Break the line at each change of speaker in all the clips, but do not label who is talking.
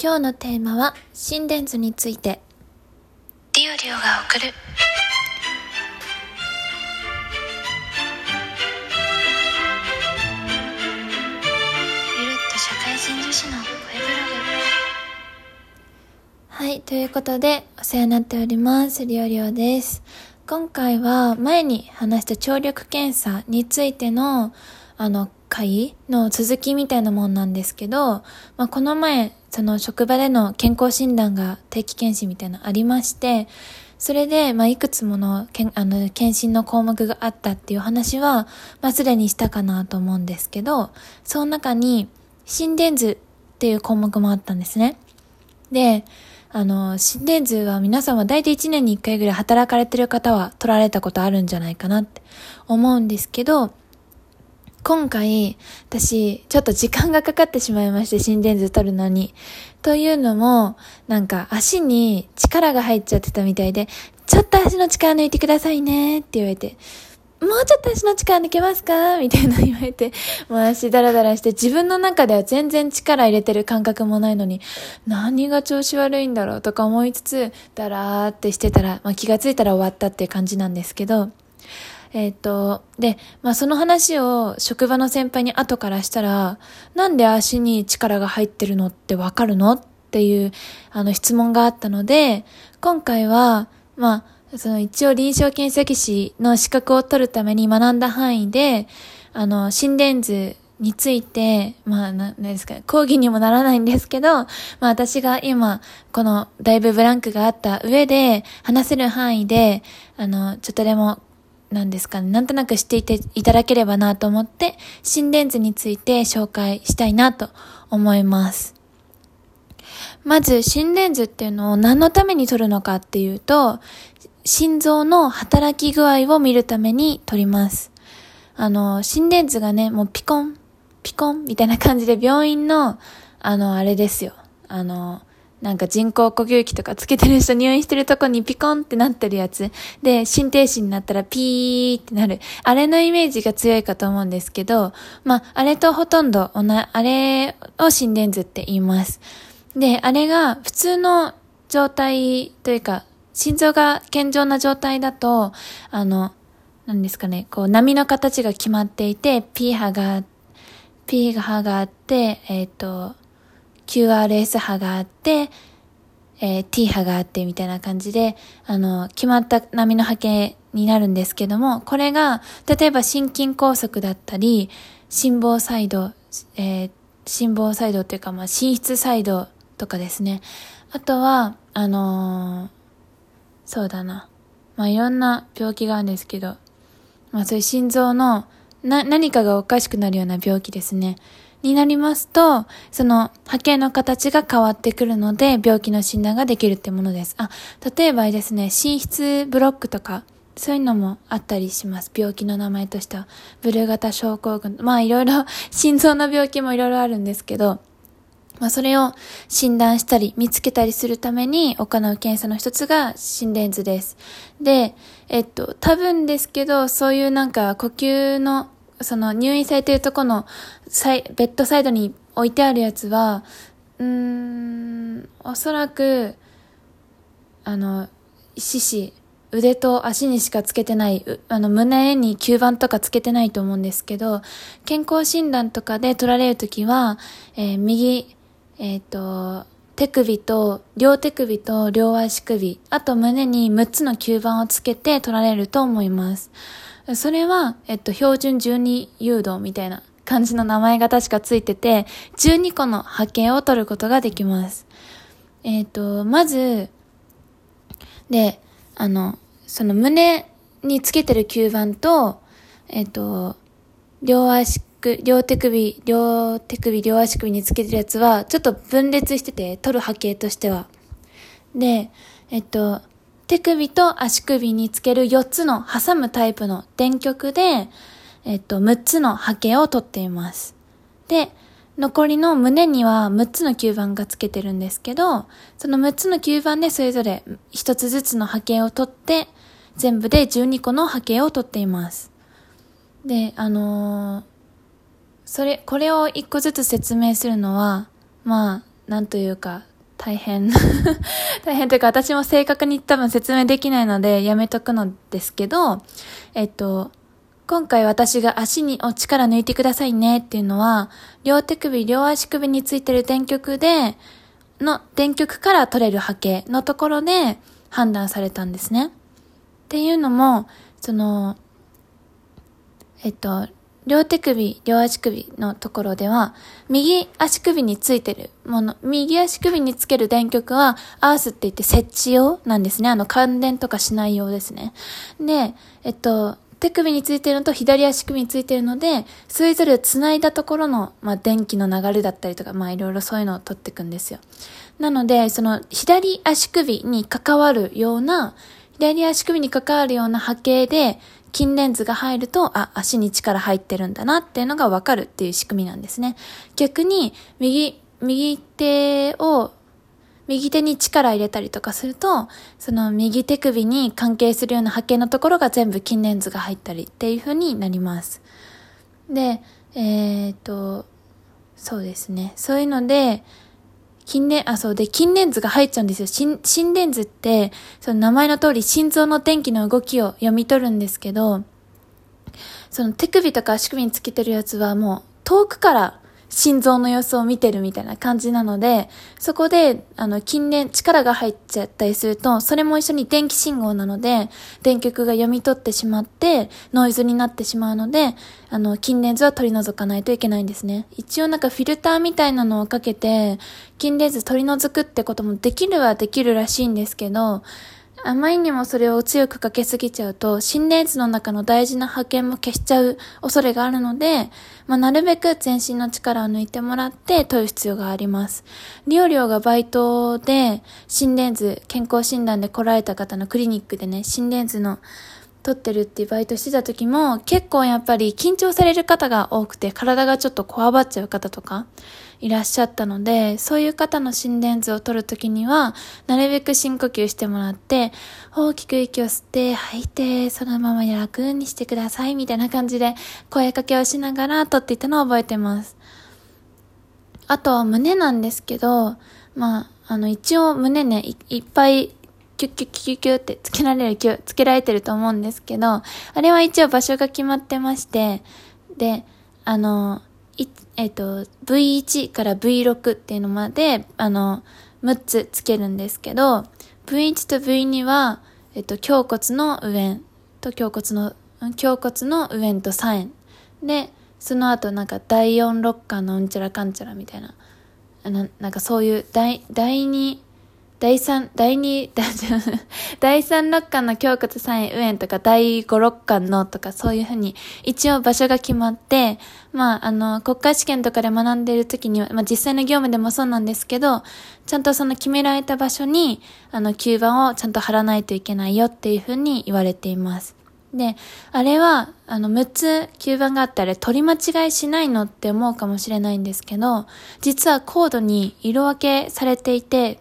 今日のテーマは心電図について。
ディオリオが送る。ゆるっと社会人女子の声ブロ
はいということでお世話になっておりますりょうりょうです。今回は前に話した聴力検査についてのあの回の続きみたいなもんなんですけど、まあ、この前その職場での健康診断が定期検診みたいなのありましてそれで、まあ、いくつものけんあの検診の項目があったっていう話は、まあ、すでにしたかなと思うんですけど、その中に心電図っていう項目もあったんですね。で、あの、心電図は皆さんは大体1年に1回ぐらい働かれてる方は取られたことあるんじゃないかなって思うんですけど、今回、私、ちょっと時間がかかってしまいまして、心電図取るのに。というのも、なんか足に力が入っちゃってたみたいで、ちょっと足の力抜いてくださいねって言われて、もうちょっと足の力抜けますか？みたいな言われて、もう足ダラダラして自分の中では全然力入れてる感覚もないのに、何が調子悪いんだろう？とか思いつつ、ダラーってしてたら、まあ、気がついたら終わったっていう感じなんですけど、えっ、と、で、まあ、その話を職場の先輩に後からしたら、なんで足に力が入ってるのってわかるのっていう、あの質問があったので、今回は、まあ、その一応臨床検査技師の資格を取るために学んだ範囲で、あの、心電図について、まあ、な、なんですか、講義にもならないんですけど、まあ私が今、このだいぶブランクがあった上で、話せる範囲で、あの、ちょっとでもなんですかね、なんとなく知っていていただければなと思って、心電図について紹介したいなと思います。まず、心電図っていうのを何のために取るのかっていうと、心臓の働き具合を見るために取ります。あの、心電図がね、もうピコン、ピコンみたいな感じで病院の、あの、あれですよ。あの、なんか人工呼吸器とかつけてる人入院してるとこにピコンってなってるやつ。で、心停止になったらピーってなる。あれのイメージが強いかと思うんですけど、まあ、あれとほとんどおな、あれを心電図って言います。で、あれが普通の状態というか、心臓が健常な状態だと、あの、何ですかね、こう波の形が決まっていて、P 波が、P 波があって、えっ、と、QRS 波があって、えー T 波があってみたいな感じで、あの、決まった波の波形になるんですけども、これが、例えば心筋梗塞だったり、心房細動、えー心房細動っていうか、まあ、心室細動とかですね。あとは、あのーそうだな。まあ、いろんな病気があるんですけど、まあ、そういう心臓の、な、何かがおかしくなるような病気ですね。になりますと、その波形の形が変わってくるので、病気の診断ができるってものです。あ、例えばですね、心室ブロックとか、そういうのもあったりします。病気の名前としては。ブルー型症候群。まあいろいろ、心臓の病気もいろいろあるんですけど、まあそれを診断したり見つけたりするために行う検査の一つが心電図です。で、えっと、多分ですけど、そういうなんか呼吸の、その入院されてるとこのサイベッドサイドに置いてあるやつは、うーん、おそらく、あの、四肢、腕と足にしかつけてない、あの、胸に吸盤とかつけてないと思うんですけど、健康診断とかで取られるときは、えー右、えっ、と、手首と、両手首と両足首、あと胸に6つの吸盤をつけて取られると思います。それは、えっと、標準12誘導みたいな感じの名前が確かついてて、12個の波形を取ることができます。えっ、と、まず、で、あの、その胸につけてる吸盤と、えっ、と、両足、両手首、両手首、両足首につけてるやつは、ちょっと分裂してて、取る波形としては。で、えっと、手首と足首につける4つの挟むタイプの電極で、えっと、6つの波形を取っています。で、残りの胸には6つの吸盤がつけてるんですけど、その6つの吸盤でそれぞれ1つずつの波形を取って、全部で12個の波形を取っています。で、あのーそれ、これを1個ずつ説明するのは、まあ、なんというか、大変。大変というか、私も正確に多分説明できないので、やめとくのですけど、えっと、今回私が足にお力抜いてくださいねっていうのは、両手首、両足首についてる電極で、の電極から取れる波形のところで判断されたんですね。っていうのも、その、えっと、両手首、両足首のところでは、右足首についてるもの、右足首につける電極は、アースって言って設置用なんですね。あの、感電とかしない用ですね。で、えっと、手首についてるのと左足首についてるので、それぞれ繋いだところの、まあ、電気の流れだったりとか、まあ、いろいろそういうのを取っていくんですよ。なので、その、左足首に関わるような、左足首に関わるような波形で、筋レンズが入ると、あ、足に力入ってるんだなっていうのがわかるっていう仕組みなんですね。逆に、右、右手を右手に力入れたりとかすると、その右手首に関係するような波形のところが全部筋レンズが入ったりっていう風になります。で、えー、っと、そうですね。そういうので、筋電、あ、そうで、筋電図が入っちゃうんですよ。心、心電図って、その名前の通り心臓の電気の動きを読み取るんですけど、その手首とか足首につけてるやつはもう遠くから心臓の様子を見てるみたいな感じなので、そこで、あの、筋電、力が入っちゃったりすると、それも一緒に電気信号なので、電極が読み取ってしまって、ノイズになってしまうので、あの、筋電図は取り除かないといけないんですね。一応なんかフィルターみたいなのをかけて、筋電図取り除くってこともできるはできるらしいんですけど、あまりにもそれを強くかけすぎちゃうと、心電図の中の大事な波形も消しちゃう恐れがあるので、まあ、なるべく全身の力を抜いてもらって取る必要があります。リオリオがバイトで心電図、健康診断で来られた方のクリニックでね、心電図の取ってるっていうバイトしてた時も結構やっぱり緊張される方が多くて体がちょっとこわばっちゃう方とかいらっしゃったので、そういう方の心電図を取るときには、なるべく深呼吸してもらって、大きく息を吸って、吐いて、そのまま楽にしてください、みたいな感じで声かけをしながら取っていたのを覚えてます。あとは胸なんですけど、まあ、あの、一応胸ね、いっぱいキュッキュッキュッキュッってつけられる、つけられてると思うんですけど、あれは一応場所が決まってまして、で、あの、えっ、ー、と、V1 から V6 っていうのまで、あの、6つつけるんですけど、V1 と V2 は、えっ、ー、と、胸骨の上縁と胸骨の、胸骨の上縁と左縁。で、その後なんか第4六巻のうんちゃらかんちゃらみたいな、ななんかそういう第、第2、第3、第2、第3六巻の胸骨三円右縁とか、第5六巻のとか、そういうふうに、一応場所が決まって、まあ、あの、国家試験とかで学んでいる時には、まあ実際の業務でもそうなんですけど、ちゃんとその決められた場所に、あの、吸盤をちゃんと貼らないといけないよっていうふうに言われています。で、あれは、あの、6つ吸盤があってあれ取り間違いしないのって思うかもしれないんですけど、実はコードに色分けされていて、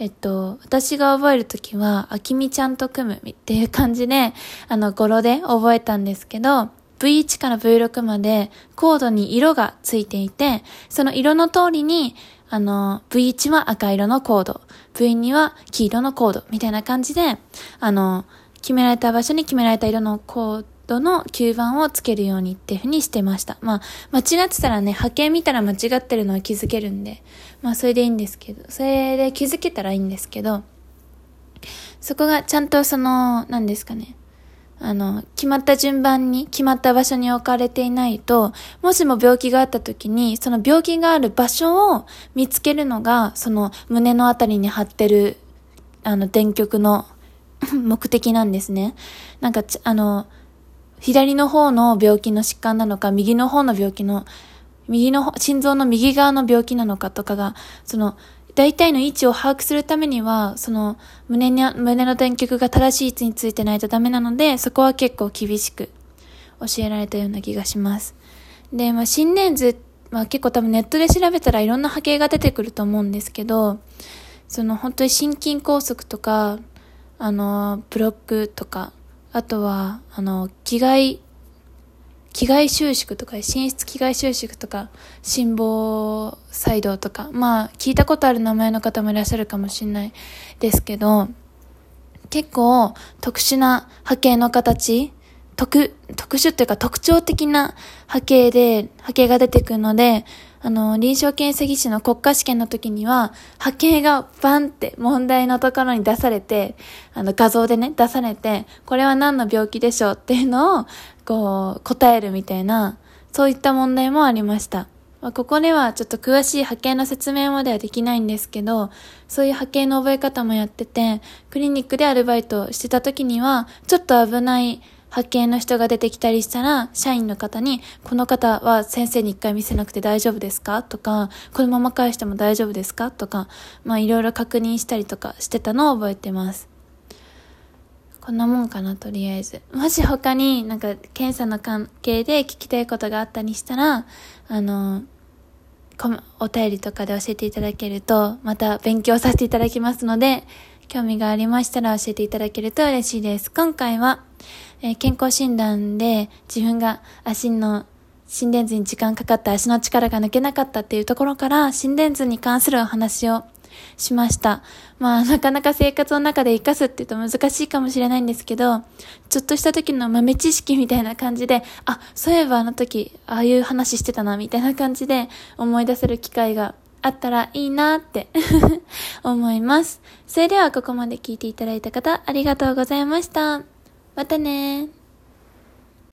えっと、私が覚えるときは、あきみちゃんと組むっていう感じで、あの、語呂で覚えたんですけど、V1 から V6 までコードに色がついていて、その色の通りに、あの、V1 は赤色のコード、V2 は黄色のコード、みたいな感じで、あの、決められた場所に決められた色のコード、の吸盤をつけるようにっていうふうにしてました。まあ、間違ってたらね、波形見たら間違ってるのは気づけるんで、まあ、それでいいんですけど、それで気づけたらいいんですけど、そこがちゃんとその、何ですかね、あの、決まった順番に、決まった場所に置かれていないと、もしも病気があった時に、その病気がある場所を見つけるのが、その胸のあたりに貼ってる、あの、電極の 目的なんですね。なんか、あの、左の方の病気の疾患なのか、右の方の病気の、右の、心臓の右側の病気なのかとかが、その、大体の位置を把握するためには、その、胸に、胸の電極が正しい位置についてないとダメなので、そこは結構厳しく教えられたような気がします。で、まあ、心電図は結構多分ネットで調べたらいろんな波形が出てくると思うんですけど、その本当に心筋梗塞とか、あの、ブロックとか、あとは、あの、着替え、着替え収縮とか、寝室着替え収縮とか、心房細動とか、まあ、聞いたことある名前の方もいらっしゃるかもしれないですけど、結構特殊な波形の形、特、特殊っていうか特徴的な波形で、波形が出てくるので、あの、臨床検査技師の国家試験の時には、波形がバンって問題のところに出されて、あの、画像でね、出されて、これは何の病気でしょうっていうのを、こう、答えるみたいな、そういった問題もありました。まあ、ここではちょっと詳しい波形の説明まではできないんですけど、そういう波形の覚え方もやってて、クリニックでアルバイトしてた時には、ちょっと危ない派遣の人が出てきたりしたら、社員の方に、この方は先生に一回見せなくて大丈夫ですか？とか、このまま返しても大丈夫ですか？とか、まあいろいろ確認したりとかしてたのを覚えてます。こんなもんかな、とりあえず。もし他になんか検査の関係で聞きたいことがあったりしたら、あの、お便りとかで教えていただけると、また勉強させていただきますので、興味がありましたら教えていただけると嬉しいです。今回は、えー、健康診断で自分が足の心電図に時間かかった足の力が抜けなかったっていうところから心電図に関するお話をしました。まあ、なかなか生活の中で活かすって言うと難しいかもしれないんですけど、ちょっとした時の豆知識みたいな感じで、あ、そういえばあの時、ああいう話してたな、みたいな感じで思い出せる機会があったらいいなって 思います。それではここまで聞いていただいた方ありがとうございました。またね